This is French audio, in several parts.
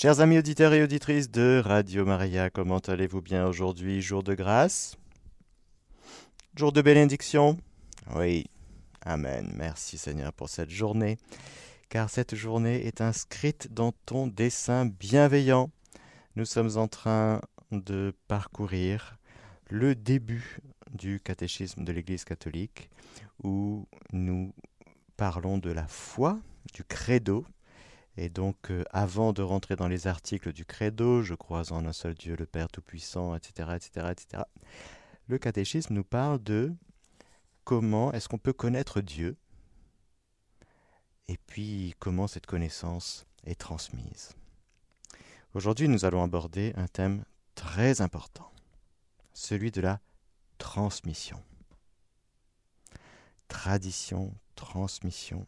Chers amis auditeurs et auditrices de Radio Maria, comment allez-vous bien aujourd'hui? Jour de grâce? Jour de bénédiction? Oui. Amen. Merci Seigneur pour cette journée, car cette journée est inscrite dans ton dessein bienveillant. Nous sommes en train de parcourir le début du catéchisme de l'Église catholique, où nous parlons de la foi, du credo, et donc, euh, avant de rentrer dans les articles du credo, je crois en un seul Dieu, le Père Tout-Puissant, etc., etc., etc., le catéchisme nous parle de comment est-ce qu'on peut connaître Dieu, et puis comment cette connaissance est transmise. Aujourd'hui, nous allons aborder un thème très important, celui de la transmission. Tradition, transmission,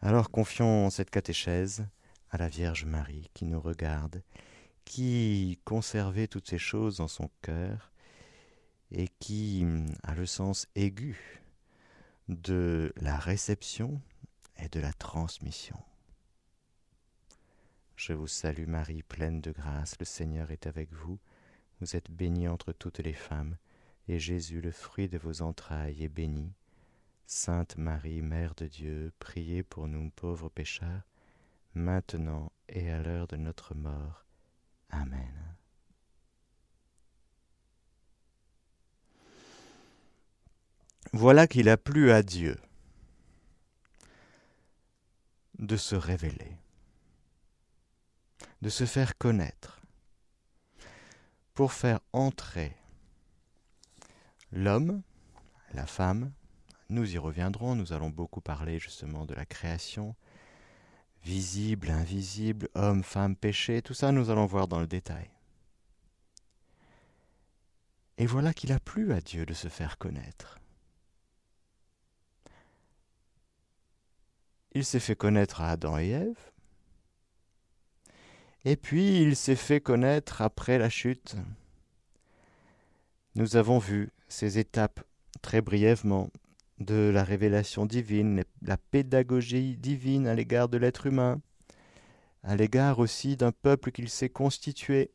alors confions cette catéchèse à la Vierge Marie qui nous regarde, qui conservait toutes ces choses dans son cœur et qui a le sens aigu de la réception et de la transmission. Je vous salue Marie, pleine de grâce, le Seigneur est avec vous, vous êtes bénie entre toutes les femmes, et Jésus, le fruit de vos entrailles, est béni. Sainte Marie, Mère de Dieu, priez pour nous pauvres pécheurs, maintenant et à l'heure de notre mort. Amen. Voilà qu'il a plu à Dieu de se révéler, de se faire connaître, pour faire entrer l'homme, la femme, nous y reviendrons, nous allons beaucoup parler justement de la création, visible, invisible, homme, femme, péché, tout ça nous allons voir dans le détail. Et voilà qu'il a plu à Dieu de se faire connaître. Il s'est fait connaître à Adam et Ève, et puis il s'est fait connaître après la chute. Nous avons vu ces étapes très brièvement de la révélation divine, la pédagogie divine à l'égard de l'être humain, à l'égard aussi d'un peuple qu'il s'est constitué,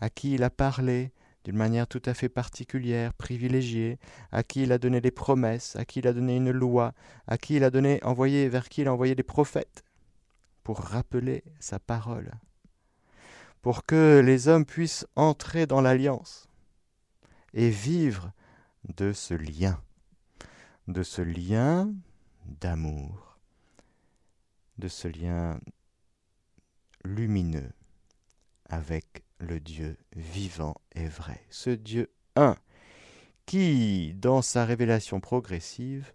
à qui il a parlé d'une manière tout à fait particulière, privilégiée, à qui il a donné des promesses, à qui il a donné une loi, à qui il a donné envoyé vers qui il a envoyé des prophètes pour rappeler sa parole, pour que les hommes puissent entrer dans l'alliance et vivre de ce lien de ce lien d'amour, de ce lien lumineux avec le Dieu vivant et vrai, ce Dieu un, qui, dans sa révélation progressive,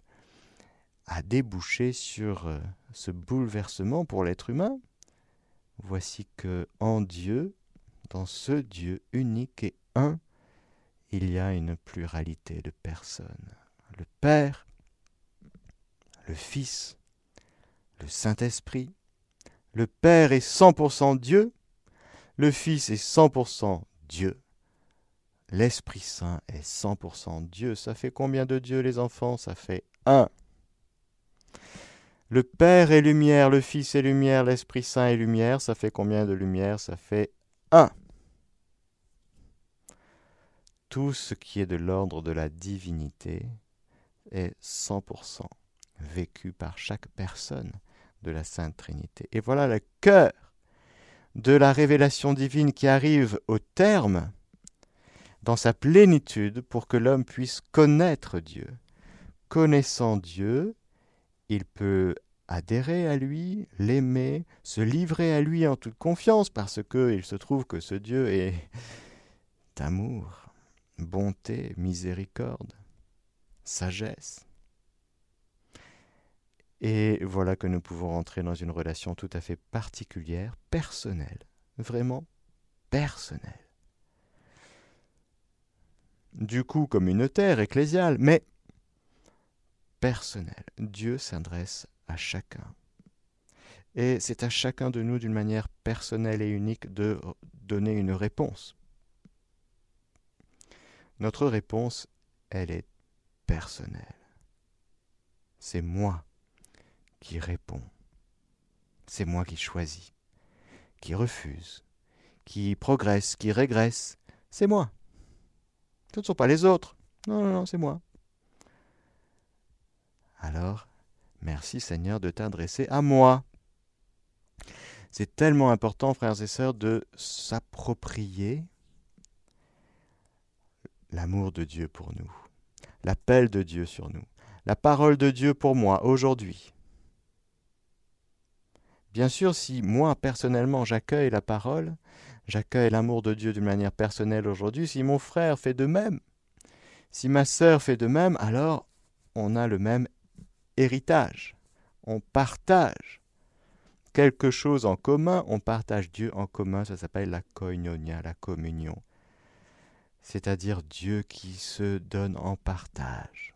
a débouché sur euh, ce bouleversement pour l'être humain. Voici que en Dieu, dans ce Dieu unique et un, il y a une pluralité de personnes le Père, le Fils, le Saint-Esprit. Le Père est 100% Dieu, le Fils est 100% Dieu, l'Esprit Saint est 100% Dieu. Ça fait combien de dieux les enfants? Ça fait un. Le Père est lumière, le Fils est lumière, l'Esprit Saint est lumière. Ça fait combien de lumière Ça fait un. Tout ce qui est de l'ordre de la divinité est 100% vécu par chaque personne de la Sainte Trinité. Et voilà le cœur de la révélation divine qui arrive au terme dans sa plénitude pour que l'homme puisse connaître Dieu. Connaissant Dieu, il peut adhérer à lui, l'aimer, se livrer à lui en toute confiance parce qu'il se trouve que ce Dieu est d'amour, bonté, miséricorde sagesse. Et voilà que nous pouvons rentrer dans une relation tout à fait particulière, personnelle, vraiment personnelle. Du coup communautaire, ecclésiale, mais personnelle. Dieu s'adresse à chacun. Et c'est à chacun de nous d'une manière personnelle et unique de donner une réponse. Notre réponse, elle est personnel. C'est moi qui réponds. C'est moi qui choisis, qui refuse, qui progresse, qui régresse, c'est moi. Ce ne sont pas les autres. Non, non, non, c'est moi. Alors, merci Seigneur de t'adresser à moi. C'est tellement important, frères et sœurs, de s'approprier l'amour de Dieu pour nous, l'appel de Dieu sur nous, la parole de Dieu pour moi aujourd'hui. Bien sûr, si moi personnellement j'accueille la parole, j'accueille l'amour de Dieu d'une manière personnelle aujourd'hui, si mon frère fait de même, si ma sœur fait de même, alors on a le même héritage. On partage quelque chose en commun, on partage Dieu en commun, ça s'appelle la koinonia, la communion. C'est-à-dire Dieu qui se donne en partage.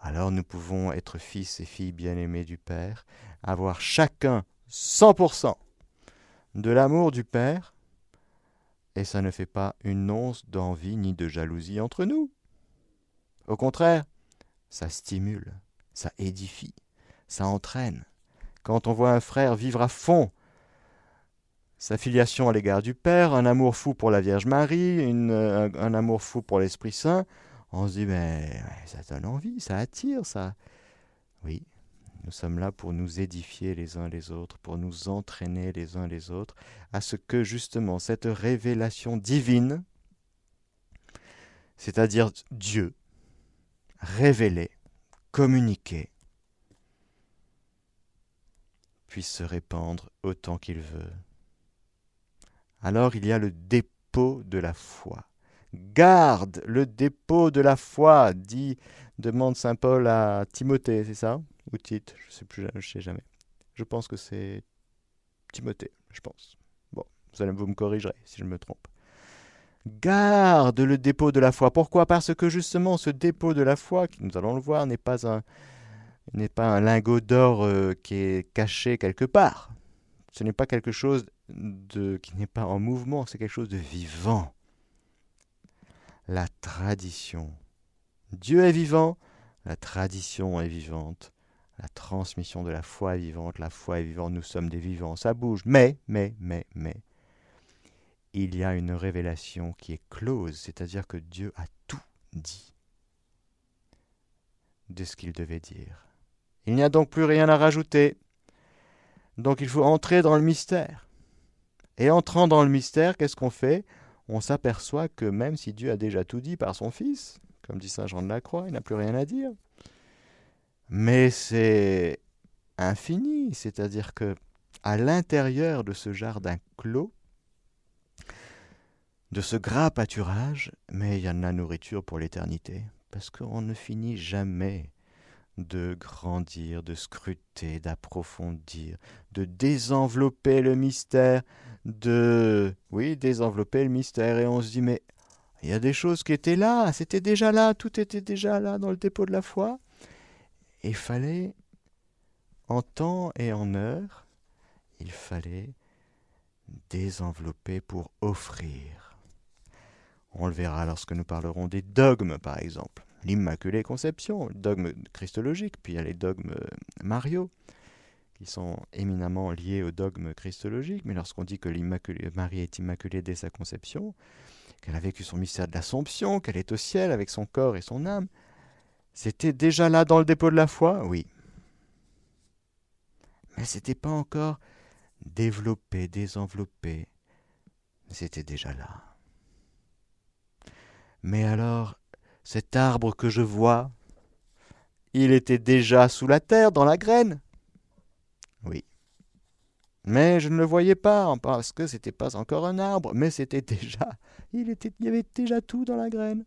Alors nous pouvons être fils et filles bien-aimés du Père, avoir chacun 100% de l'amour du Père, et ça ne fait pas une once d'envie ni de jalousie entre nous. Au contraire, ça stimule, ça édifie, ça entraîne. Quand on voit un frère vivre à fond sa filiation à l'égard du Père, un amour fou pour la Vierge Marie, un, un, amour fou pour l'Esprit Saint, on se dit, mais ça donne envie, ça attire, ça. Oui, nous sommes là pour nous édifier les uns les autres, pour nous entraîner les uns les autres, à ce que justement cette révélation divine, c'est-à-dire Dieu, révélé, communiqué, puisse se répandre autant qu'il veut. Alors il y a le dépôt de la foi. Garde le dépôt de la foi, dit, demande Saint Paul à Timothée, c'est ça? Ou Tite, je sais plus, je sais jamais. Je pense que c'est Timothée, je pense. Bon, vous, allez, vous me corrigerez si je me trompe. Garde le dépôt de la foi. Pourquoi? Parce que justement, ce dépôt de la foi, qui nous allons le voir, n'est pas un, n'est pas un lingot d'or euh, qui est caché quelque part. Ce n'est pas quelque chose de, qui n'est pas en mouvement, c'est quelque chose de vivant la tradition. Dieu est vivant, la tradition est vivante, la transmission de la foi est vivante, la foi est vivante, nous sommes des vivants, ça bouge. Mais, mais, mais, mais, il y a une révélation qui est close, c'est-à-dire que Dieu a tout dit de ce qu'il devait dire. Il n'y a donc plus rien à rajouter. Donc il faut entrer dans le mystère. Et entrant dans le mystère, qu'est-ce qu'on fait? On s'aperçoit que même si Dieu a déjà tout dit par son Fils, comme dit Saint Jean de la Croix, il n'a plus rien à dire. Mais c'est infini, c'est-à-dire que à l'intérieur de ce jardin clos, de ce gras pâturage, mais il y a de la nourriture pour l'éternité, parce qu'on ne finit jamais de grandir, de scruter, d'approfondir, de désenvelopper le mystère, de, oui, désenvelopper le mystère. Et on se dit, mais il y a des choses qui étaient là, c'était déjà là, tout était déjà là dans le dépôt de la foi. Il fallait, en temps et en heure, il fallait désenvelopper pour offrir. On le verra lorsque nous parlerons des dogmes, par exemple l'Immaculée Conception, le dogme christologique, puis il y a les dogmes euh, Mario, qui sont éminemment liés au dogme christologique, mais lorsqu'on dit que Marie est immaculée dès sa conception, qu'elle a vécu son mystère de l'Assomption, qu'elle est au ciel avec son corps et son âme, c'était déjà là dans le dépôt de la foi? Oui. Mais c'était pas encore développé, désenveloppé. C'était déjà là. Mais alors, cet arbre que je vois, il était déjà sous la terre, dans la graine. Oui. Mais je ne le voyais pas, parce que c'était pas encore un arbre, mais c'était déjà. Il, il y avait déjà tout dans la graine.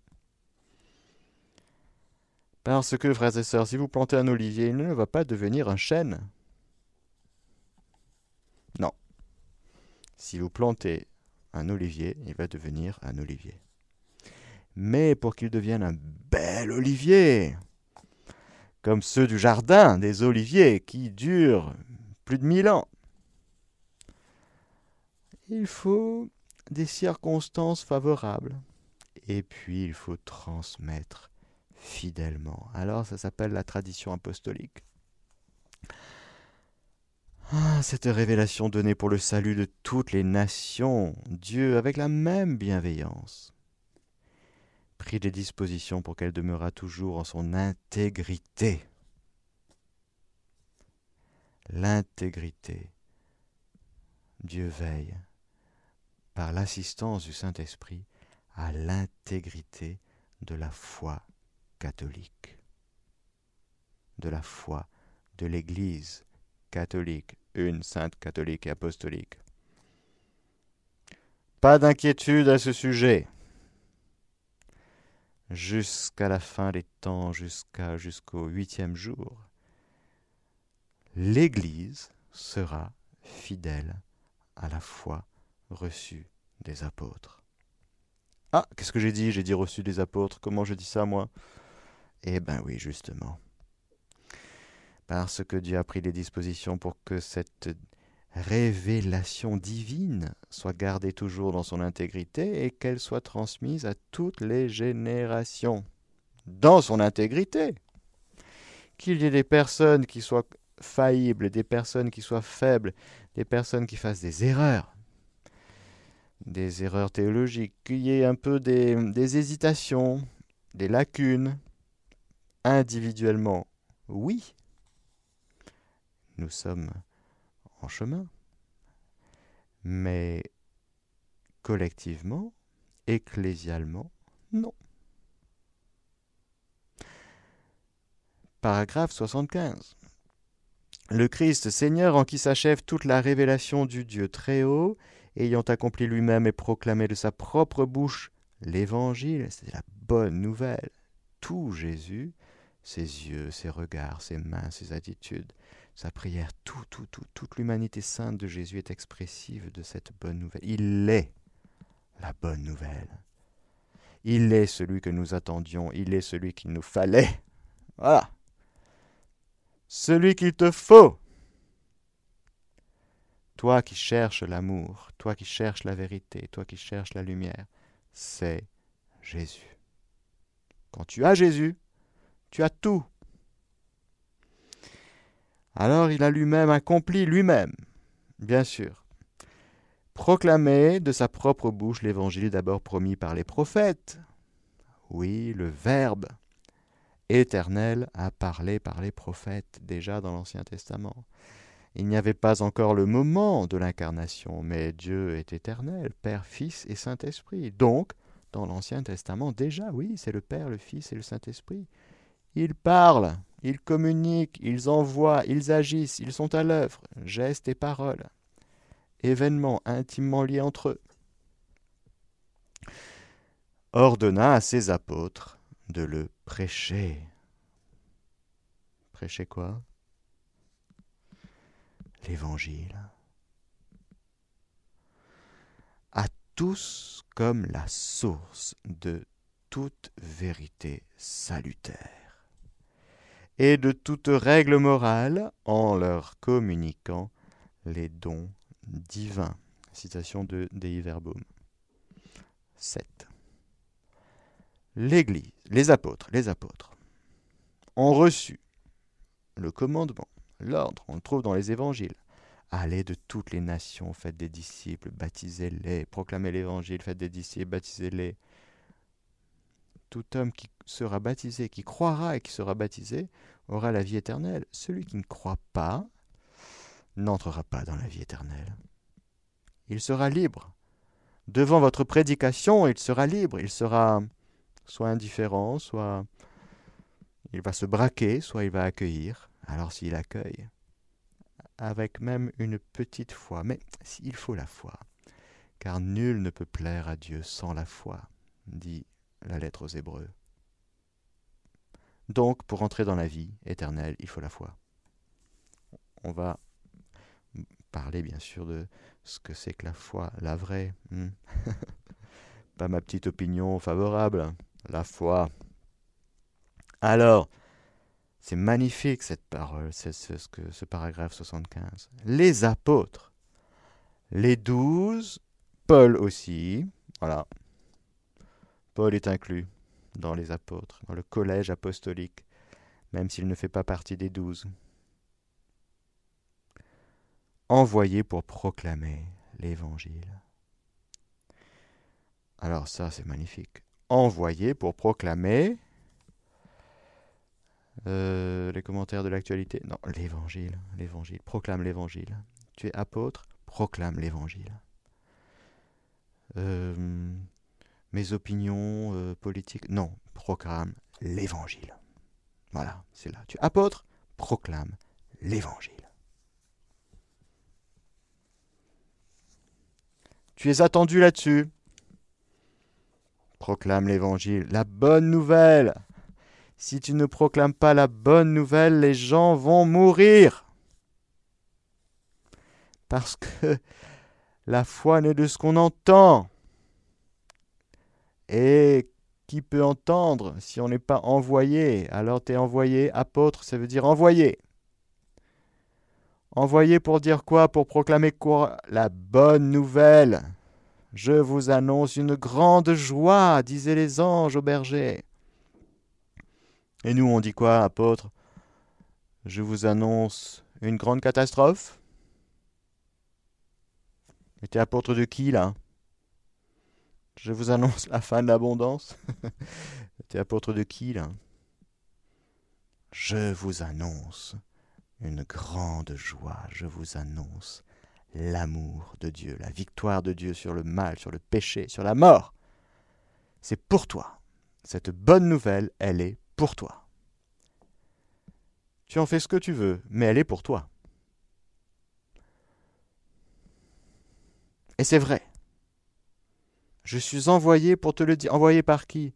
Parce que, frères et sœurs, si vous plantez un olivier, il ne va pas devenir un chêne. Non. Si vous plantez un olivier, il va devenir un olivier mais pour qu'il devienne un bel olivier, comme ceux du jardin des oliviers qui durent plus de mille ans. Il faut des circonstances favorables, et puis il faut transmettre fidèlement. Alors ça s'appelle la tradition apostolique. Ah, cette révélation donnée pour le salut de toutes les nations, Dieu, avec la même bienveillance, prit des dispositions pour qu'elle demeurât toujours en son intégrité. L'intégrité. Dieu veille, par l'assistance du Saint-Esprit, à l'intégrité de la foi catholique, de la foi de l'Église catholique, une sainte catholique et apostolique. Pas d'inquiétude à ce sujet. Jusqu'à la fin des temps, jusqu'à jusqu'au huitième jour, l'Église sera fidèle à la foi reçue des apôtres. Ah, qu'est-ce que j'ai dit? J'ai dit reçu des apôtres. Comment je dis ça, moi? Eh ben oui, justement. Parce que Dieu a pris des dispositions pour que cette révélation divine soit gardée toujours dans son intégrité et qu'elle soit transmise à toutes les générations. Dans son intégrité. Qu'il y ait des personnes qui soient faillibles, des personnes qui soient faibles, des personnes qui fassent des erreurs, des erreurs théologiques, qu'il y ait un peu des, des hésitations, des lacunes, individuellement, oui. Nous sommes chemin. Mais collectivement, ecclésialement, non. Paragraphe 75. Le Christ Seigneur en qui s'achève toute la révélation du Dieu très haut, ayant accompli lui-même et proclamé de sa propre bouche l'Évangile, c'est la bonne nouvelle, tout Jésus, ses yeux, ses regards, ses mains, ses attitudes, sa prière, tout, tout, tout, toute l'humanité sainte de Jésus est expressive de cette bonne nouvelle. Il est la bonne nouvelle. Il est celui que nous attendions, il est celui qu'il nous fallait. Voilà. Celui qu'il te faut. Toi qui cherches l'amour, toi qui cherches la vérité, toi qui cherches la lumière, c'est Jésus. Quand tu as Jésus, tu as tout. Alors il a lui-même accompli lui-même, bien sûr, proclamé de sa propre bouche l'évangile d'abord promis par les prophètes. Oui, le Verbe éternel a parlé par les prophètes déjà dans l'Ancien Testament. Il n'y avait pas encore le moment de l'incarnation, mais Dieu est éternel, Père, Fils et Saint-Esprit. Donc, dans l'Ancien Testament, déjà, oui, c'est le Père, le Fils et le Saint-Esprit. Ils parlent, ils communiquent, ils envoient, ils agissent, ils sont à l'œuvre, gestes et paroles, événements intimement liés entre eux. Ordonna à ses apôtres de le prêcher. Prêcher quoi? L'Évangile. À tous comme la source de toute vérité salutaire et de toute règle morale en leur communiquant les dons divins. Citation de Dei Verbum. 7. L'Église, les apôtres, les apôtres, ont reçu le commandement, l'ordre, on le trouve dans les évangiles. Allez de toutes les nations, faites des disciples, baptisez-les, proclamez l'évangile, faites des disciples, baptisez-les. Tout homme qui sera baptisé, qui croira et qui sera baptisé, aura la vie éternelle. Celui qui ne croit pas n'entrera pas dans la vie éternelle. Il sera libre. Devant votre prédication, il sera libre. Il sera soit indifférent, soit il va se braquer, soit il va accueillir. Alors s'il accueille, avec même une petite foi, mais il faut la foi, car nul ne peut plaire à Dieu sans la foi, dit la lettre aux Hébreux. Donc, pour entrer dans la vie éternelle, il faut la foi. On va parler bien sûr de ce que c'est que la foi, la vraie. Hmm. Pas ma petite opinion favorable, la foi. Alors, c'est magnifique cette parole, c'est ce, ce, ce paragraphe 75. Les apôtres, les douze, Paul aussi, voilà. Paul est inclus dans les apôtres, dans le collège apostolique, même s'il ne fait pas partie des douze. envoyés pour proclamer l'Évangile. Alors ça, c'est magnifique. Envoyés pour proclamer euh, les commentaires de l'actualité. Non, l'Évangile, l'Évangile. Proclame l'Évangile. Tu es apôtre, proclame l'Évangile. Euh, mes opinions euh, politiques. Non, proclame l'Évangile. Voilà, c'est là. Tu apôtre, proclame l'Évangile. Tu es attendu là-dessus. Proclame l'Évangile, la bonne nouvelle. Si tu ne proclames pas la bonne nouvelle, les gens vont mourir. Parce que la foi naît de ce qu'on entend. Et qui peut entendre si on n'est pas envoyé? Alors tu es envoyé, apôtre, ça veut dire envoyé. Envoyé pour dire quoi? Pour proclamer quoi? La bonne nouvelle. Je vous annonce une grande joie, disaient les anges au berger. Et nous, on dit quoi, apôtre? Je vous annonce une grande catastrophe Mais t'es apôtre de qui, là? Je vous annonce la fin de l'abondance T'es apôtre de qui, là? Je vous annonce une grande joie, je vous annonce l'amour de Dieu, la victoire de Dieu sur le mal, sur le péché, sur la mort. C'est pour toi. Cette bonne nouvelle, elle est pour toi. Tu en fais ce que tu veux, mais elle est pour toi. Et c'est vrai. Je suis envoyé pour te le dire. Envoyé par qui?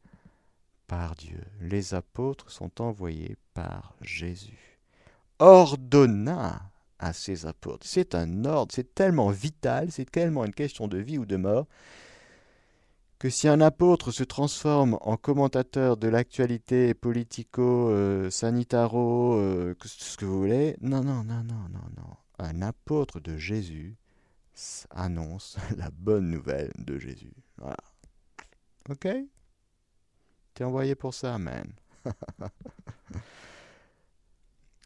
Par Dieu. Les apôtres sont envoyés par Jésus ordonna à ses apôtres. C'est un ordre, c'est tellement vital, c'est tellement une question de vie ou de mort, que si un apôtre se transforme en commentateur de l'actualité politico-sanitaro, euh, ce que vous voulez, non, non, non, non, non, non. Un apôtre de Jésus annonce la bonne nouvelle de Jésus. Voilà. Ok T'es envoyé pour ça, amen.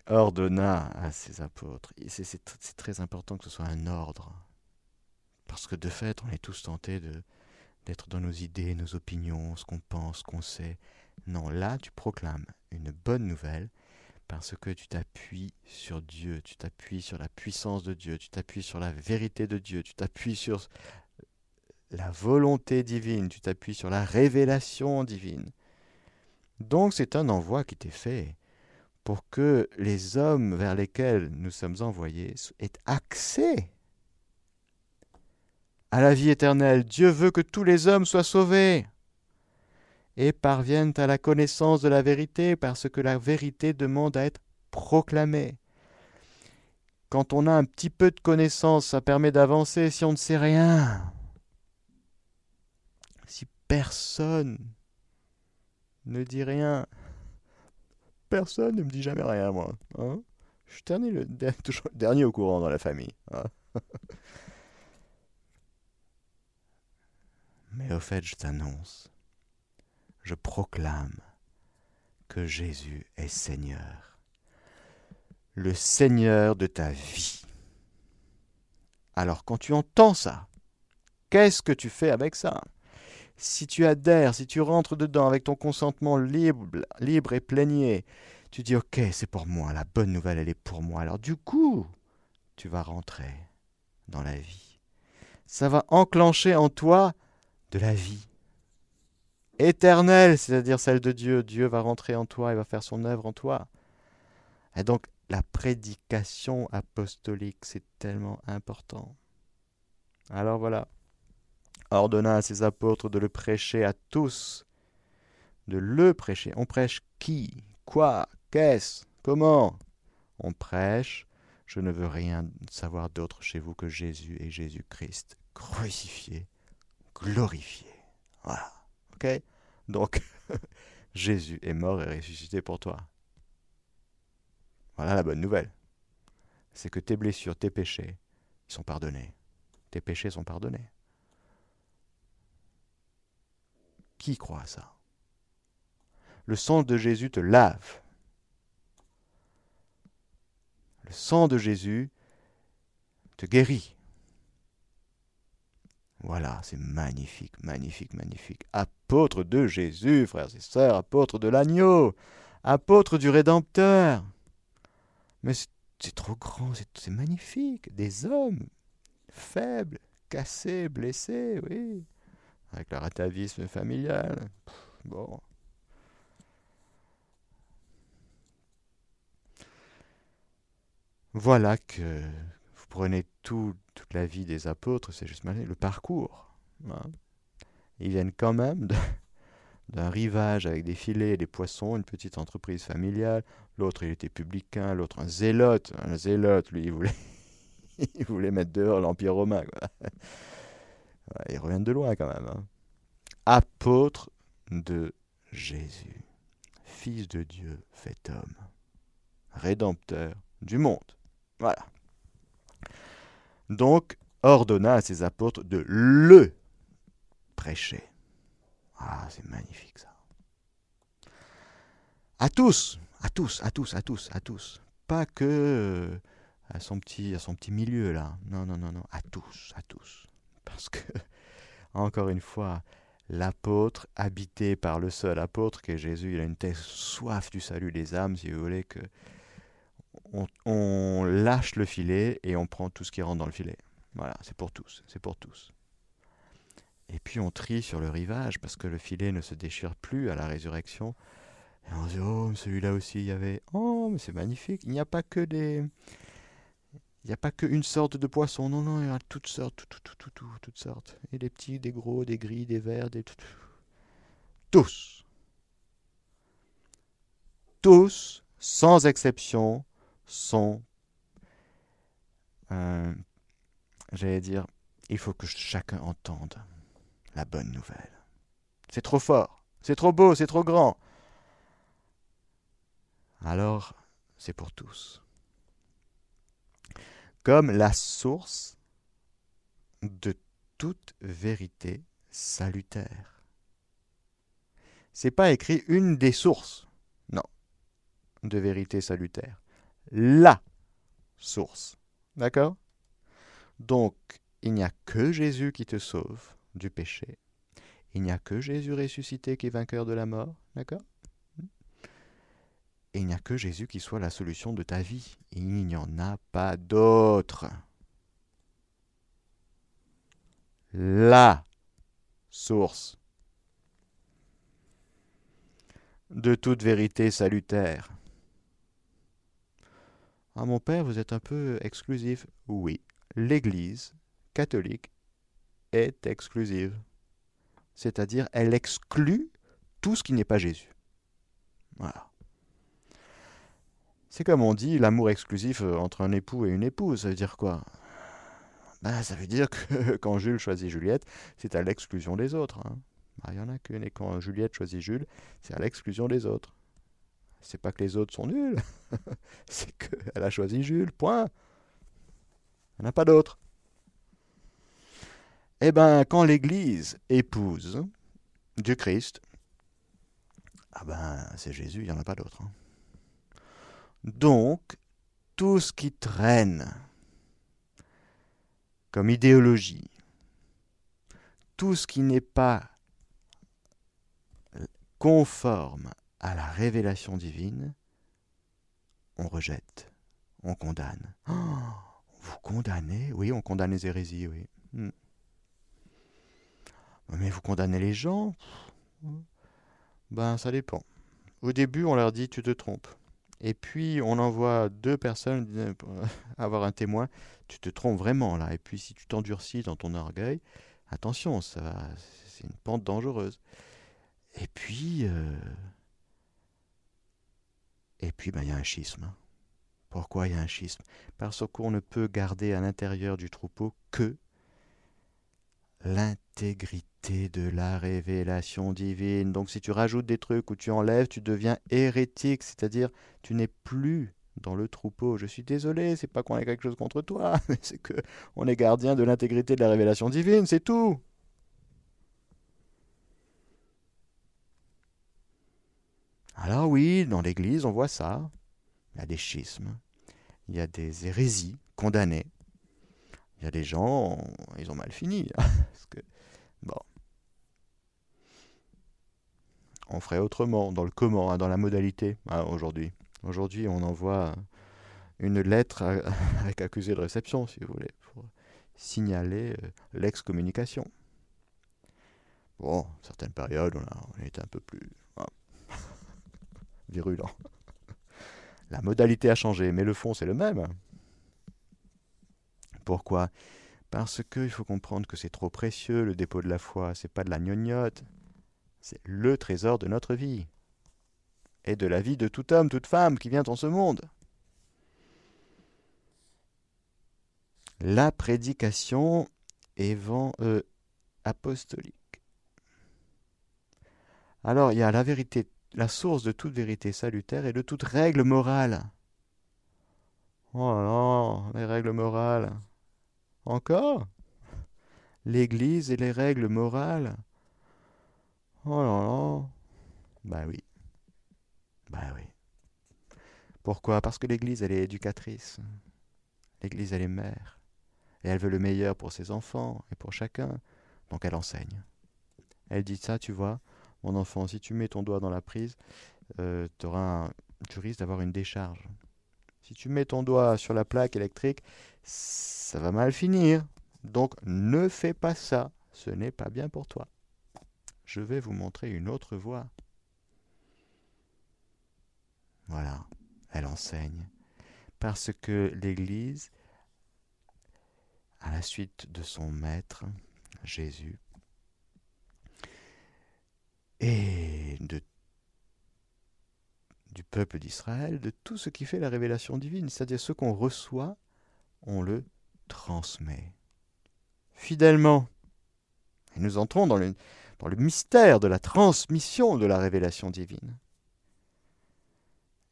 ordonna à ses apôtres. C'est très important que ce soit un ordre. Parce que de fait, on est tous tentés de d'être dans nos idées, nos opinions, ce qu'on pense, ce qu'on sait. Non, là, tu proclames une bonne nouvelle parce que tu t'appuies sur Dieu, tu t'appuies sur la puissance de Dieu, tu t'appuies sur la vérité de Dieu, tu t'appuies sur la volonté divine, tu t'appuies sur la révélation divine. Donc c'est un envoi qui t'est fait pour que les hommes vers lesquels nous sommes envoyés aient accès à la vie éternelle. Dieu veut que tous les hommes soient sauvés et parviennent à la connaissance de la vérité parce que la vérité demande à être proclamée. Quand on a un petit peu de connaissance, ça permet d'avancer si on ne sait rien. Personne ne dit rien, Personne ne me dit jamais rien, moi. Hein je suis dernier, le, dernier au courant dans la famille. Hein. Mais au fait, je t'annonce, je proclame que Jésus est Seigneur, le Seigneur de ta vie. Alors quand tu entends ça, qu'est-ce que tu fais avec ça? Si tu adhères, si tu rentres dedans avec ton consentement libre, libre et plénier, tu dis ok, c'est pour moi, la bonne nouvelle, elle est pour moi. Alors du coup, tu vas rentrer dans la vie. Ça va enclencher en toi de la vie éternelle, c'est-à-dire celle de Dieu. Dieu va rentrer en toi, il va faire son œuvre en toi. Et donc la prédication apostolique, c'est tellement important. Alors voilà ordonna à ses apôtres de le prêcher à tous, de le prêcher. On prêche qui Quoi Qu'est-ce Comment? On prêche, je ne veux rien savoir d'autre chez vous que Jésus et Jésus-Christ, crucifié, glorifié. Voilà. Ok? Donc, Jésus est mort et ressuscité pour toi. Voilà la bonne nouvelle. C'est que tes blessures, tes péchés, ils sont pardonnés. Tes péchés sont pardonnés. Qui croit à ça? Le sang de Jésus te lave. Le sang de Jésus te guérit. Voilà, c'est magnifique, magnifique, magnifique. Apôtre de Jésus, frères et sœurs, apôtre de l'agneau, apôtre du Rédempteur. Mais c'est trop grand, c'est magnifique. Des hommes faibles, cassés, blessés, oui, avec leur atavisme familial. Bon. Voilà que vous prenez toute la vie des apôtres, c'est juste le parcours. Hein. Ils viennent quand même d'un rivage avec des filets et des poissons, une petite entreprise familiale. L'autre, il était publicain, l'autre un zélote. Un zélote, lui, il voulait mettre dehors l'Empire romain. Ils reviennent de loin quand même. Hein. Apôtre de Jésus, Fils de Dieu fait homme, Rédempteur du monde. Voilà. Donc, ordonna à ses apôtres de le prêcher. Ah, c'est magnifique ça. À tous, à tous, à tous, à tous, à tous. Pas que euh, à son petit, à son petit milieu là. Non, non, non, non. À tous, à tous. Parce que, encore une fois, l'apôtre, habité par le seul apôtre qui est Jésus, il a une telle soif du salut des âmes, si vous voulez, que on, lâche le filet et on prend tout ce qui rentre dans le filet. Voilà, c'est pour tous, c'est pour tous. Et puis on trie sur le rivage parce que le filet ne se déchire plus à la résurrection. Et on se dit, oh, celui-là aussi, il y avait. Oh, mais c'est magnifique. Il n'y a pas que des. Il n'y a pas qu'une sorte de poisson. Non, non, il y a toutes sortes, tout, tout, tout, toutes sortes. Et des petits, des gros, des gris, des verts, des. Tous. Tous, sans exception, sont, euh, j'allais dire, il faut que chacun entende la bonne nouvelle. C'est trop fort, c'est trop beau, c'est trop grand. Alors, c'est pour tous. Comme la source de toute vérité salutaire. C'est pas écrit une des sources, non, de vérité salutaire la source. D'accord? Donc, il n'y a que Jésus qui te sauve du péché. Il n'y a que Jésus ressuscité qui est vainqueur de la mort. D'accord? Et il n'y a que Jésus qui soit la solution de ta vie. Il n'y en a pas d'autre. La source de toute vérité salutaire. Ah mon père, vous êtes un peu exclusif. Oui, l'Église catholique est exclusive. C'est-à-dire, elle exclut tout ce qui n'est pas Jésus. Voilà. C'est comme on dit l'amour exclusif euh, entre un époux et une épouse. Ça veut dire quoi? Ben, Ça veut dire que quand Jules choisit Juliette, c'est à l'exclusion des autres. Hein. Ben, il n'y en a qu'une. Et quand Juliette choisit Jules, c'est à l'exclusion des autres c'est pas que les autres sont nuls, c'est qu'elle a choisi Jules, point. Il n'y en a pas d'autres. Eh bien, quand l'Église épouse du Christ, ah ben, c'est Jésus, il n'y en a pas d'autre. Hein. Donc, tout ce qui traîne comme idéologie, tout ce qui n'est pas conforme à la révélation divine, on rejette, on condamne. Oh, vous condamnez? Oui, on condamne les hérésies, oui. Hmm. Mais vous condamnez les gens? Ben, ça dépend. Au début, on leur dit tu te trompes. Et puis, on envoie deux personnes avoir un témoin. Tu te trompes vraiment là. Et puis, si tu t'endurcis dans ton orgueil, attention, ça, c'est une pente dangereuse. Et puis, euh, et puis, ben, il y a un schisme. Pourquoi il y a un schisme? Parce qu'on ne peut garder à l'intérieur du troupeau que l'intégrité de la révélation divine. Donc si tu rajoutes des trucs ou tu enlèves, tu deviens hérétique, c'est-à-dire tu n'es plus dans le troupeau. Je suis désolé, c'est pas qu'on ait quelque chose contre toi, mais c'est que on est gardien de l'intégrité de la révélation divine, c'est tout. Alors oui, dans l'Église, on voit ça. Il y a des schismes, il y a des hérésies condamnées. Il y a des gens, ils ont mal fini. Parce que, bon. On ferait autrement, dans le comment, hein, dans la modalité, hein, aujourd'hui. Aujourd'hui, on envoie une lettre avec accusé de réception, si vous voulez, pour signaler euh, l'excommunication. Bon, certaines périodes, on, a, on un peu plus hein, virulent. La modalité a changé, mais le fond, c'est le même. Pourquoi? Parce qu'il faut comprendre que c'est trop précieux, le dépôt de la foi, c'est pas de la gnognotte, c'est le trésor de notre vie, et de la vie de tout homme, toute femme qui vient en ce monde. La prédication euh, apostolique. Alors il y a la vérité, la source de toute vérité salutaire et de toute règle morale. Oh là, les règles morales. Encore? L'Église et les règles morales? Oh là là. Bah oui. Bah oui. Pourquoi? Parce que l'Église, elle est éducatrice. L'Église, elle est mère. Et elle veut le meilleur pour ses enfants et pour chacun. Donc elle enseigne. Elle dit ça, tu vois, mon enfant, si tu mets ton doigt dans la prise, euh, tu risques d'avoir une décharge. Si tu mets ton doigt sur la plaque électrique, ça va mal finir. Donc ne fais pas ça, ce n'est pas bien pour toi. Je vais vous montrer une autre voie. Voilà, elle enseigne. Parce que l'Église, à la suite de son maître, Jésus, et de, du peuple d'Israël, de tout ce qui fait la révélation divine, c'est-à-dire ce qu'on reçoit, on le transmet fidèlement. Et nous entrons dans le, mystère de la transmission de la révélation divine.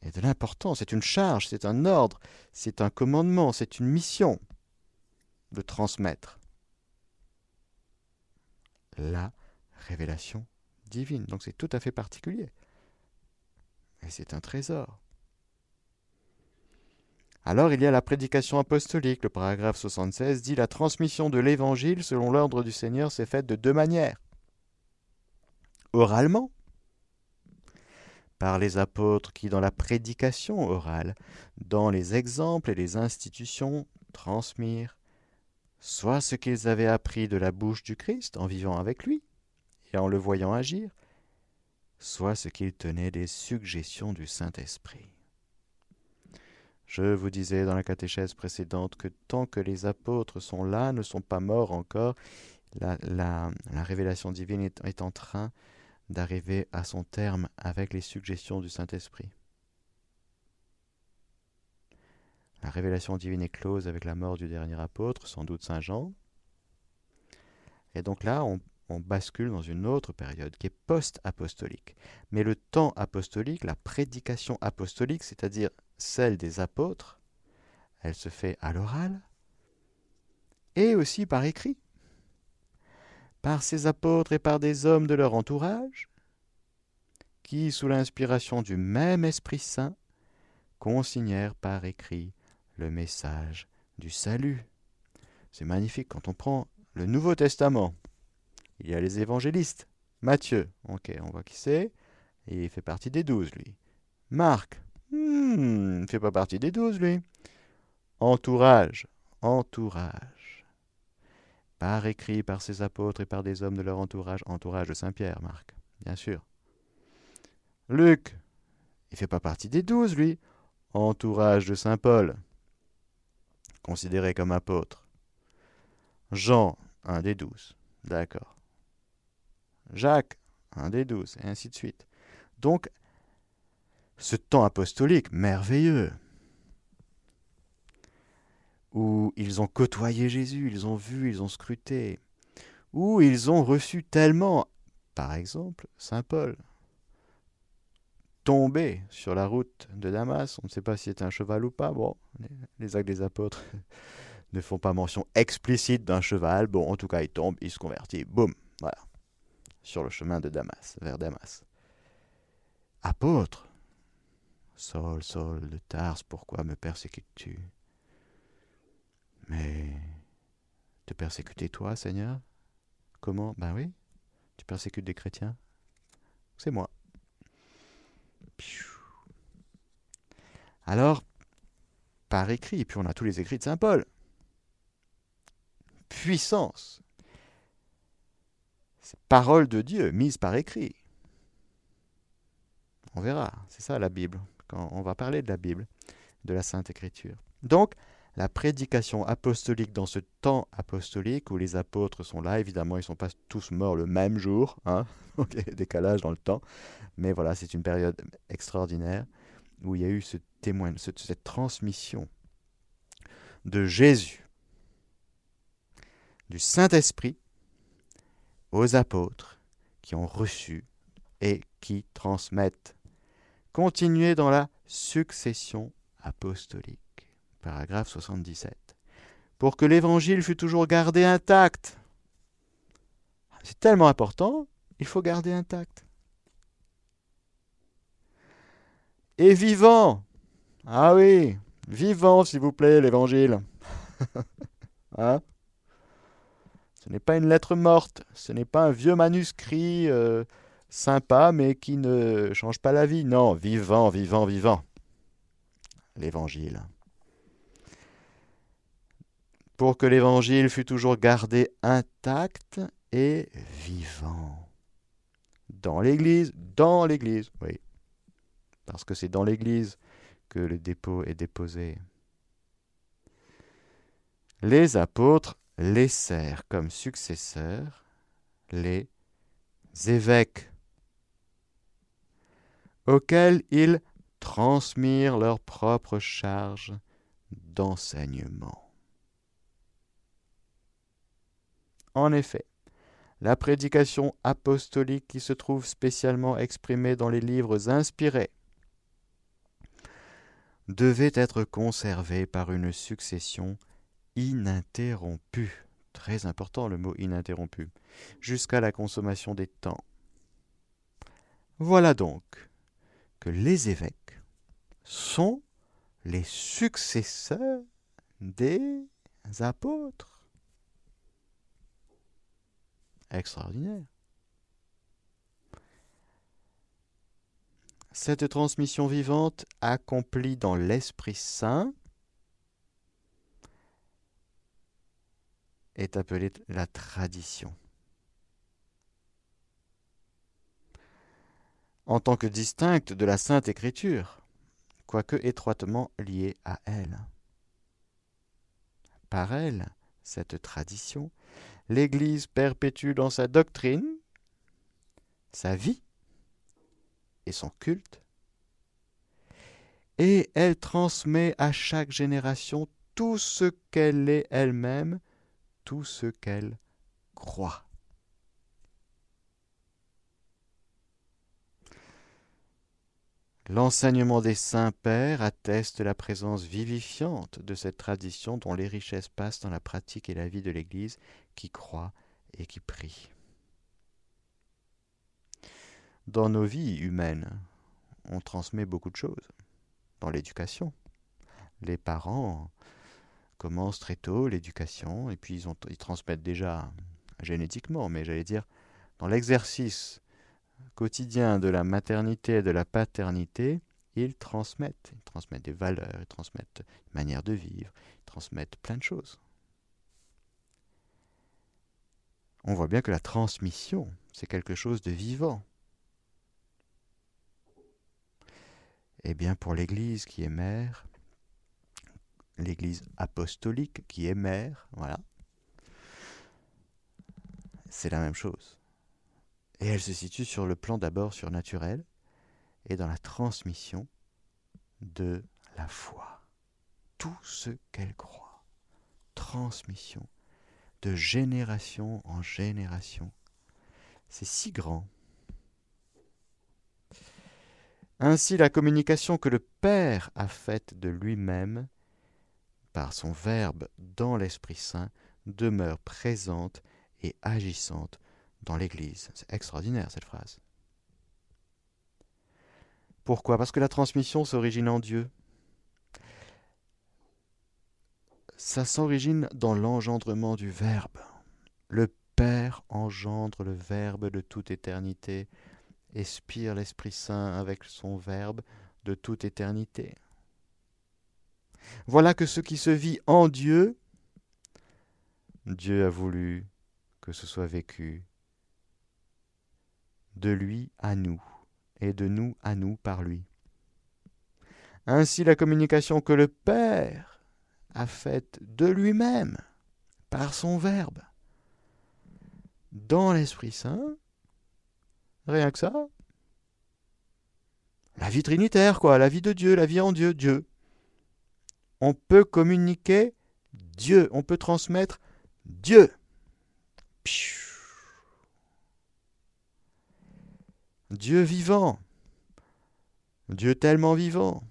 Et de l'importance, c'est une charge, c'est un ordre, c'est un commandement, c'est une mission de transmettre la révélation divine. Donc c'est tout à fait particulier. Et c'est un trésor. Alors il y a la prédication apostolique. Le paragraphe 76 dit La transmission de l'évangile selon l'ordre du Seigneur s'est faite de deux manières. Oralement, par les apôtres qui, dans la prédication orale, dans les exemples et les institutions, transmirent soit ce qu'ils avaient appris de la bouche du Christ en vivant avec lui, et en le voyant agir, soit ce qu'il tenait des suggestions du Saint-Esprit. Je vous disais dans la catéchèse précédente que tant que les apôtres sont là, ne sont pas morts encore, la, la, révélation divine est, est en train d'arriver à son terme avec les suggestions du Saint-Esprit. La révélation divine est close avec la mort du dernier apôtre, sans doute Saint Jean. Et donc là, on, on bascule dans une autre période qui est post-apostolique. Mais le temps apostolique, la prédication apostolique, c'est-à-dire celle des apôtres, elle se fait à l'oral et aussi par écrit, par ces apôtres et par des hommes de leur entourage, qui, sous l'inspiration du même Esprit Saint, consignèrent par écrit le message du salut. C'est magnifique quand on prend le Nouveau Testament, il y a les évangélistes. Matthieu, ok, on voit qui c'est. Il fait partie des douze, lui. Marc, hmm, il ne fait pas partie des douze, lui. Entourage, entourage. Par écrit par ses apôtres et par des hommes de leur entourage, entourage de Saint-Pierre, Marc, bien sûr. Luc, il ne fait pas partie des douze, lui. Entourage de Saint Paul, considéré comme apôtre. Jean, un des douze. D'accord. Jacques, un des douze, et ainsi de suite. Donc, ce temps apostolique merveilleux, où ils ont côtoyé Jésus, ils ont vu, ils ont scruté, où ils ont reçu tellement, par exemple, Saint Paul, tombé sur la route de Damas, on ne sait pas si c'est un cheval ou pas, bon, les actes des apôtres ne font pas mention explicite d'un cheval, bon, en tout cas, il tombe, il se convertit, boum, voilà sur le chemin de Damas, vers Damas. Apôtre, Saul, Saul de Tars, pourquoi me persécutes-tu? Mais te persécuter toi, Seigneur? Comment? Ben oui, tu persécutes des chrétiens. C'est moi. Alors, par écrit, puis on a tous les écrits de Saint Paul. Puissance. Parole de Dieu mise par écrit. On verra, c'est ça la Bible, quand on va parler de la Bible, de la Sainte Écriture. Donc, la prédication apostolique dans ce temps apostolique où les apôtres sont là, évidemment, ils ne sont pas tous morts le même jour, hein décalage dans le temps, mais voilà, c'est une période extraordinaire où il y a eu ce cette transmission de Jésus, du Saint-Esprit aux apôtres qui ont reçu et qui transmettent. Continuez dans la succession apostolique. Paragraphe 77. Pour que l'évangile fût toujours gardé intact. C'est tellement important, il faut garder intact. Et vivant. Ah oui, vivant, s'il vous plaît, l'évangile. hein? Ce n'est pas une lettre morte, ce n'est pas un vieux manuscrit euh, sympa mais qui ne change pas la vie. Non, vivant, vivant, vivant. L'évangile pour que l'Évangile fût toujours gardé intact et vivant. Dans l'Église, dans l'Église, oui. Parce que c'est dans l'Église que le dépôt est déposé. Les apôtres laissèrent comme successeurs les évêques, auxquels ils transmirent leur propre charge d'enseignement. En effet, la prédication apostolique qui se trouve spécialement exprimée dans les livres inspirés devait être conservée par une succession ininterrompue. Très important le mot ininterrompu, jusqu'à la consommation des temps. Voilà donc que les évêques sont les successeurs des apôtres extraordinaire. Cette transmission vivante accomplie dans l'Esprit Saint est appelée la tradition. En tant que distincte de la Sainte Écriture, quoique étroitement liée à elle. Par elle, cette tradition l'Église perpétue dans sa doctrine, sa vie et son culte, et elle transmet à chaque génération tout ce qu'elle est elle-même, tout ce qu'elle croit. L'enseignement des saints pères atteste la présence vivifiante de cette tradition dont les richesses passent dans la pratique et la vie de l'Église qui croit et qui prie. Dans nos vies humaines, on transmet beaucoup de choses. Dans l'éducation, les parents commencent très tôt l'éducation et puis ils, ils transmettent déjà génétiquement, mais j'allais dire dans l'exercice quotidien de la maternité et de la paternité, ils transmettent. Ils transmettent des valeurs, ils transmettent une manière de vivre, ils transmettent plein de choses. On voit bien que la transmission, c'est quelque chose de vivant. Eh bien, pour l'Église qui est mère, l'Église apostolique qui est mère, voilà, c'est la même chose. Et elle se situe sur le plan d'abord surnaturel et dans la transmission de la foi. Tout ce qu'elle croit. Transmission de génération en génération. C'est si grand. Ainsi la communication que le Père a faite de lui-même par son Verbe dans l'Esprit Saint demeure présente et agissante dans l'Église. C'est extraordinaire cette phrase. Pourquoi? Parce que la transmission s'origine en Dieu. ça s'origine dans l'engendrement du Verbe. Le Père engendre le Verbe de toute éternité, expire l'Esprit Saint avec son Verbe de toute éternité. Voilà que ce qui se vit en Dieu, Dieu a voulu que ce soit vécu de lui à nous et de nous à nous par lui. Ainsi la communication que le Père a faite de lui-même par son Verbe dans l'Esprit Saint, rien que ça, la vie trinitaire, quoi, la vie de Dieu, la vie en Dieu, Dieu. On peut communiquer Dieu, on peut transmettre Dieu. Dieu vivant. Dieu tellement vivant.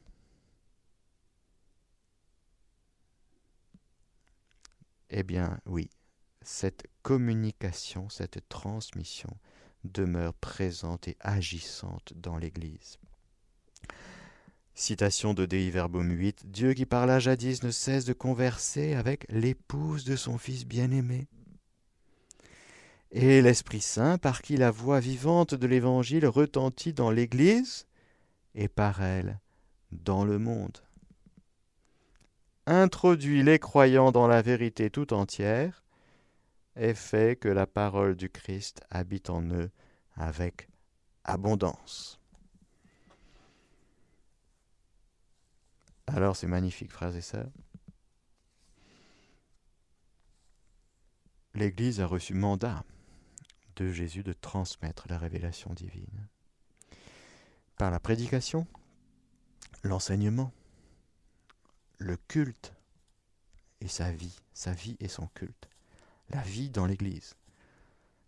Eh bien, oui, cette communication, cette transmission demeure présente et agissante dans l'Église. Citation de Dei Verbum 8 Dieu qui parla jadis ne cesse de converser avec l'épouse de son Fils bien-aimé. Et l'Esprit Saint, par qui la voix vivante de l'Évangile retentit dans l'Église et par elle dans le monde. Introduit les croyants dans la vérité tout entière et fait que la parole du Christ habite en eux avec abondance. Alors c'est magnifique, frères et sœurs. L'Église a reçu mandat de Jésus de transmettre la révélation divine par la prédication, l'enseignement, le culte et sa vie, sa vie et son culte, la vie dans l'Église.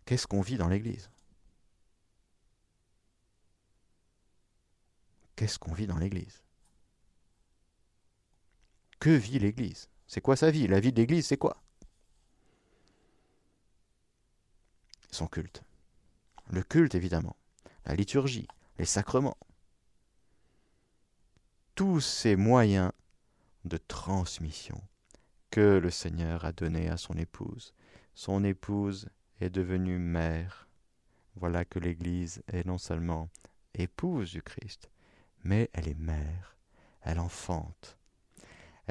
Qu'est-ce qu'on vit dans l'Église? Qu'est-ce qu'on vit dans l'Église? Que vit l'Église? C'est quoi sa vie? La vie de l'Église, c'est quoi? Son culte. Le culte, évidemment. La liturgie, les sacrements. Tous ces moyens de transmission que le Seigneur a donnés à son épouse. Son épouse est devenue mère. Voilà que l'Église est non seulement épouse du Christ, mais elle est mère, elle enfante,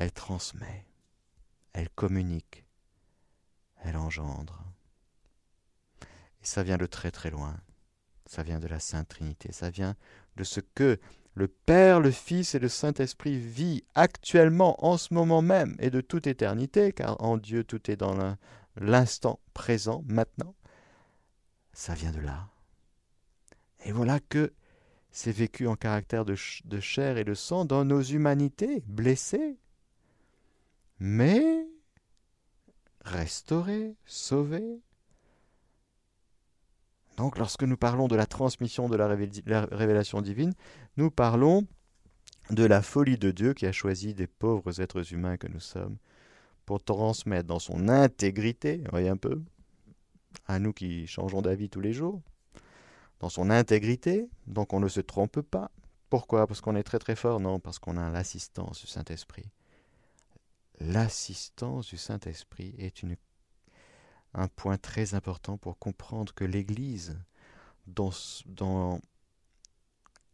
elle transmet, elle communique, elle engendre. Et ça vient de très très loin. Ça vient de la Sainte Trinité. Ça vient de ce que le Père, le Fils et le Saint-Esprit vit actuellement, en ce moment même, et de toute éternité, car en Dieu tout est dans l'instant présent, maintenant. Ça vient de là. Et voilà que c'est vécu en caractère de, de chair et de sang dans nos humanités blessées, mais restaurer, sauver. Donc lorsque nous parlons de la transmission de la, révélation divine, nous parlons de la folie de Dieu qui a choisi des pauvres êtres humains que nous sommes pour transmettre dans son intégrité, voyez un peu, à nous qui changeons d'avis tous les jours, dans son intégrité, donc on ne se trompe pas. Pourquoi? Parce qu'on est très très fort? Non, parce qu'on a l'assistance du Saint-Esprit l'assistance du Saint-Esprit est un point très important pour comprendre que l'Église, dans, dans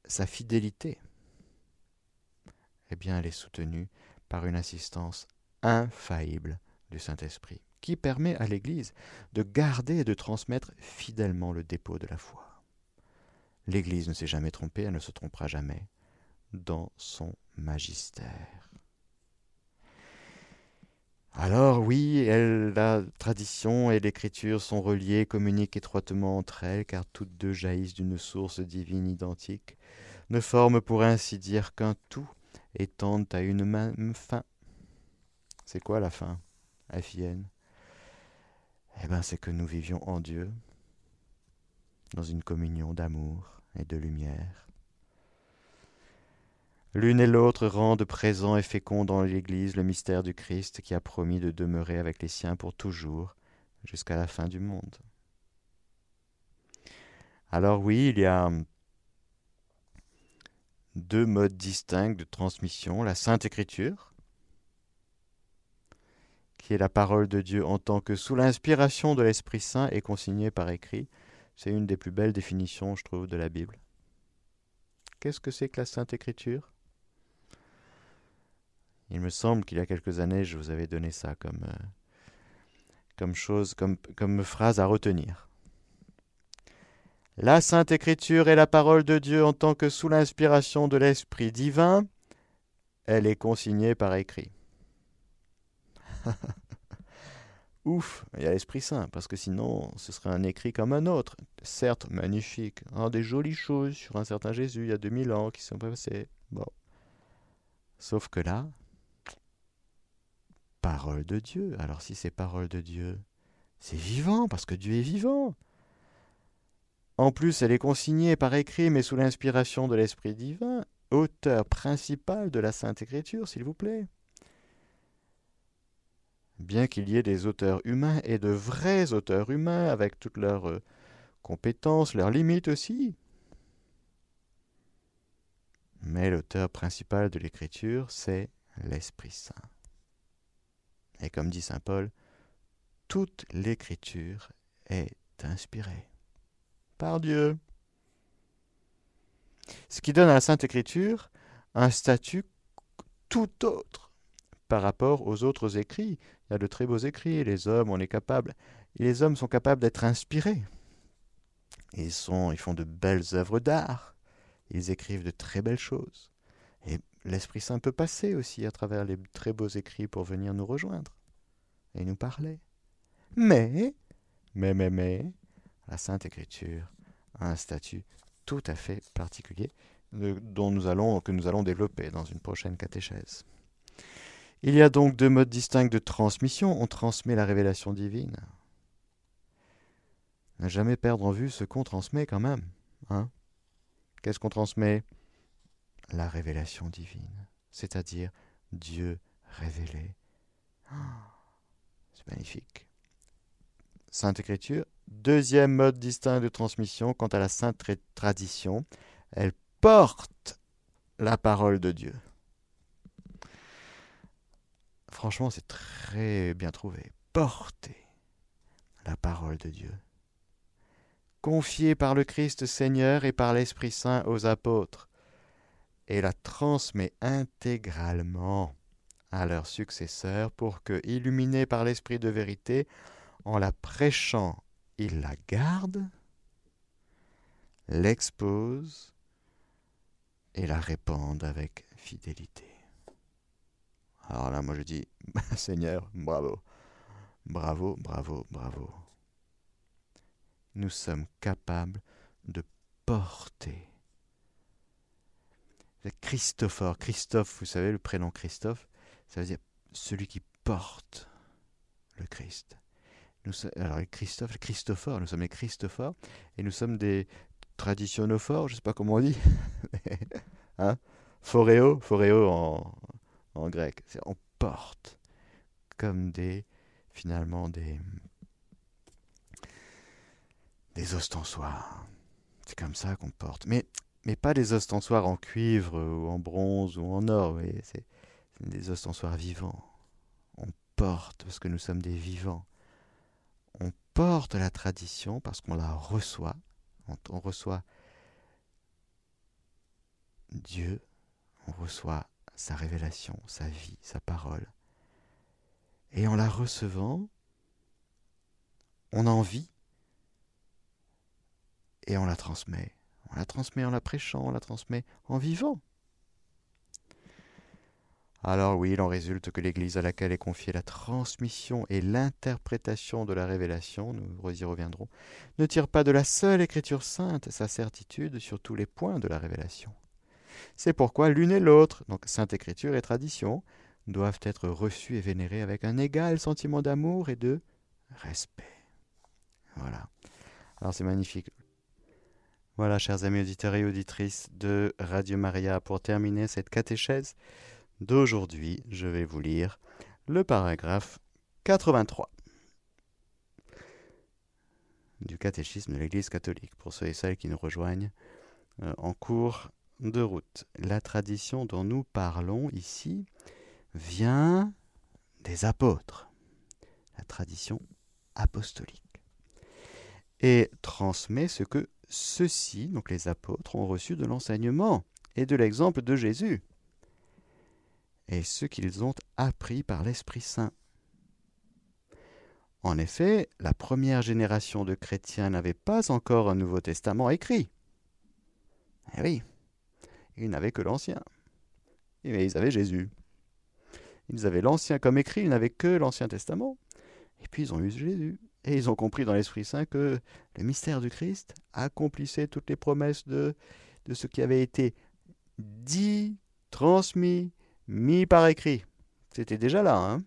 sa fidélité, eh bien, elle est soutenue par une assistance infaillible du Saint-Esprit, qui permet à l'Église de garder et de transmettre fidèlement le dépôt de la foi. L'Église ne s'est jamais trompée, elle ne se trompera jamais dans son magistère. Alors oui, la tradition et l'écriture sont reliées, communiquent étroitement entre elles, car toutes deux jaillissent d'une source divine identique, ne forment pour ainsi dire qu'un tout, et tendent à une même fin. C'est quoi la fin FIN Eh bien, c'est que nous vivions en Dieu, dans une communion d'amour et de lumière, L'une et l'autre rendent présent et fécond dans l'Église le mystère du Christ qui a promis de demeurer avec les siens pour toujours, jusqu'à la fin du monde. Alors oui, il y a deux modes distincts de transmission, la Sainte Écriture qui est la parole de Dieu en tant que sous l'inspiration de l'Esprit Saint et consignée par écrit. C'est une des plus belles définitions, je trouve, de la Bible. Qu'est-ce que c'est que la Sainte Écriture? Il me semble qu'il y a quelques années, je vous avais donné ça comme, euh, comme chose, comme, comme phrase à retenir. La Sainte Écriture est la parole de Dieu en tant que sous l'inspiration de l'Esprit divin, elle est consignée par écrit. Ouf, il y a l'Esprit Saint, parce que sinon ce serait un écrit comme un autre. Certes, magnifique, hein, des jolies choses sur un certain Jésus il y a 2000 ans qui sont passées. Bon. Sauf que là, parole de Dieu. Alors si c'est parole de Dieu, c'est vivant, parce que Dieu est vivant. En plus, elle est consignée par écrit, mais sous l'inspiration de l'Esprit divin, auteur principal de la Sainte Écriture, s'il vous plaît. Bien qu'il y ait des auteurs humains et de vrais auteurs humains avec toutes leurs euh, compétences, leurs limites aussi. Mais l'auteur principal de l'Écriture, c'est l'Esprit Saint. Et comme dit Saint Paul, toute l'Écriture est inspirée par Dieu. Ce qui donne à la Sainte Écriture un statut tout autre par rapport aux autres écrits. Il y a de très beaux écrits, les hommes, on est capable, les hommes sont capables d'être inspirés. Ils, sont, ils font de belles œuvres d'art, ils écrivent de très belles choses. L'Esprit Saint peut passer aussi à travers les très beaux écrits pour venir nous rejoindre et nous parler. Mais, mais, mais, mais, la Sainte Écriture a un statut tout à fait particulier dont nous allons, que nous allons développer dans une prochaine catéchèse. Il y a donc deux modes distincts de transmission. On transmet la révélation divine. Ne jamais perdre en vue ce qu'on transmet quand même. Hein Qu'est-ce qu'on transmet? La révélation divine, c'est-à-dire Dieu révélé. c'est magnifique. Sainte Écriture, deuxième mode distinct de transmission quant à la sainte tradition, elle porte la parole de Dieu. Franchement, c'est très bien trouvé. Porter la parole de Dieu. Confiée par le Christ Seigneur et par l'Esprit Saint aux apôtres, et la transmet intégralement à leurs successeurs pour que, illuminés par l'Esprit de vérité, en la prêchant, ils la gardent, l'exposent et la répandent avec fidélité. Alors là, moi je dis, Seigneur, bravo, bravo, bravo, bravo. Nous sommes capables de porter. Christophore, Christophe, vous savez, le prénom Christophe, ça veut dire celui qui porte le Christ. Nous, alors Christophe, Christophore, nous sommes les Christophores, et nous sommes des traditionnophores, je ne sais pas comment on dit. hein Foréo, foréo en, en grec. On porte comme des, finalement, des, des ostensoirs. C'est comme ça qu'on porte. Mais, mais pas des ostensoirs en cuivre ou en bronze ou en or. C'est des ostensoirs vivants. On porte parce que nous sommes des vivants. On porte la tradition parce qu'on la reçoit. on reçoit Dieu, on reçoit sa révélation, sa vie, sa parole. Et en la recevant, on en vit et on la transmet. On la transmet en la prêchant, on la transmet en vivant. Alors oui, il en résulte que l'Église à laquelle est confiée la transmission et l'interprétation de la révélation, nous y reviendrons, ne tire pas de la seule Écriture sainte sa certitude sur tous les points de la révélation. C'est pourquoi l'une et l'autre, donc Sainte Écriture et tradition, doivent être reçues et vénérées avec un égal sentiment d'amour et de respect. Voilà. Alors c'est magnifique. Voilà, chers amis auditeurs et auditrices de Radio Maria, pour terminer cette catéchèse d'aujourd'hui, je vais vous lire le paragraphe 83 du catéchisme de l'Église catholique, pour ceux et celles qui nous rejoignent euh, en cours de route. La tradition dont nous parlons ici vient des apôtres. la tradition apostolique, et transmet ce que ceux-ci, donc les apôtres, ont reçu de l'enseignement et de l'exemple de Jésus, et ce qu'ils ont appris par l'Esprit Saint. En effet, la première génération de chrétiens n'avait pas encore un Nouveau Testament écrit. Eh oui, ils n'avaient que l'Ancien. Mais ils avaient Jésus. Ils avaient l'Ancien comme écrit, ils n'avaient que l'Ancien Testament. Et puis ils ont eu Jésus. Et ils ont compris dans l'Esprit Saint que le mystère du Christ accomplissait toutes les promesses de, ce qui avait été dit, transmis, mis par écrit. C'était déjà là. Hein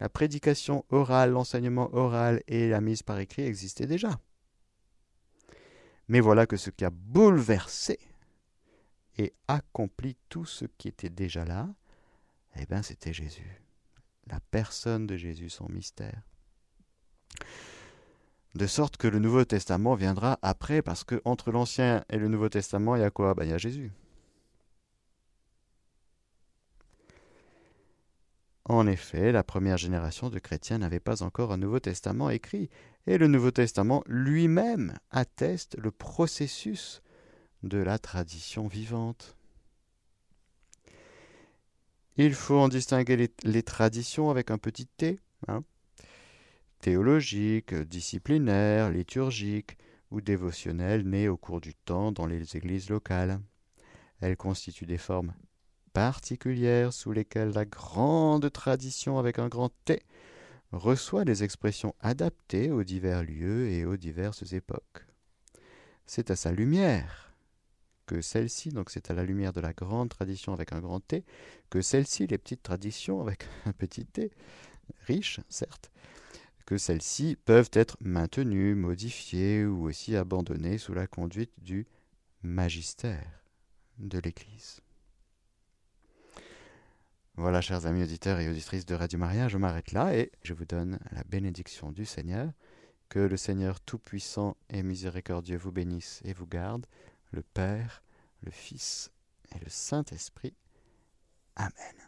la prédication orale, l'enseignement oral et la mise par écrit existaient déjà. Mais voilà que ce qui a bouleversé et accompli tout ce qui était déjà là, eh bien c'était Jésus. La personne de Jésus, son mystère. De sorte que le Nouveau Testament viendra après, parce que entre l'Ancien et le Nouveau Testament, il y a quoi? Ben, Il y a Jésus. En effet, la première génération de chrétiens n'avait pas encore un Nouveau Testament écrit, et le Nouveau Testament lui-même atteste le processus de la tradition vivante. Il faut en distinguer les, traditions avec un petit t, hein, théologiques, disciplinaires, liturgiques ou dévotionnelles nées au cours du temps dans les églises locales. Elles constituent des formes particulières sous lesquelles la grande tradition avec un grand T reçoit des expressions adaptées aux divers lieux et aux diverses époques. C'est à sa lumière que celle-ci, donc c'est à la lumière de la grande tradition avec un grand T, que celle-ci, les petites traditions avec un petit T, riches certes, que celles-ci peuvent être maintenues, modifiées ou aussi abandonnées sous la conduite du magistère de l'Église. Voilà, chers amis auditeurs et auditrices de Radio Maria, je m'arrête là et je vous donne la bénédiction du Seigneur. Que le Seigneur Tout-Puissant et Miséricordieux vous bénisse et vous garde, le Père, le Fils et le Saint-Esprit. Amen.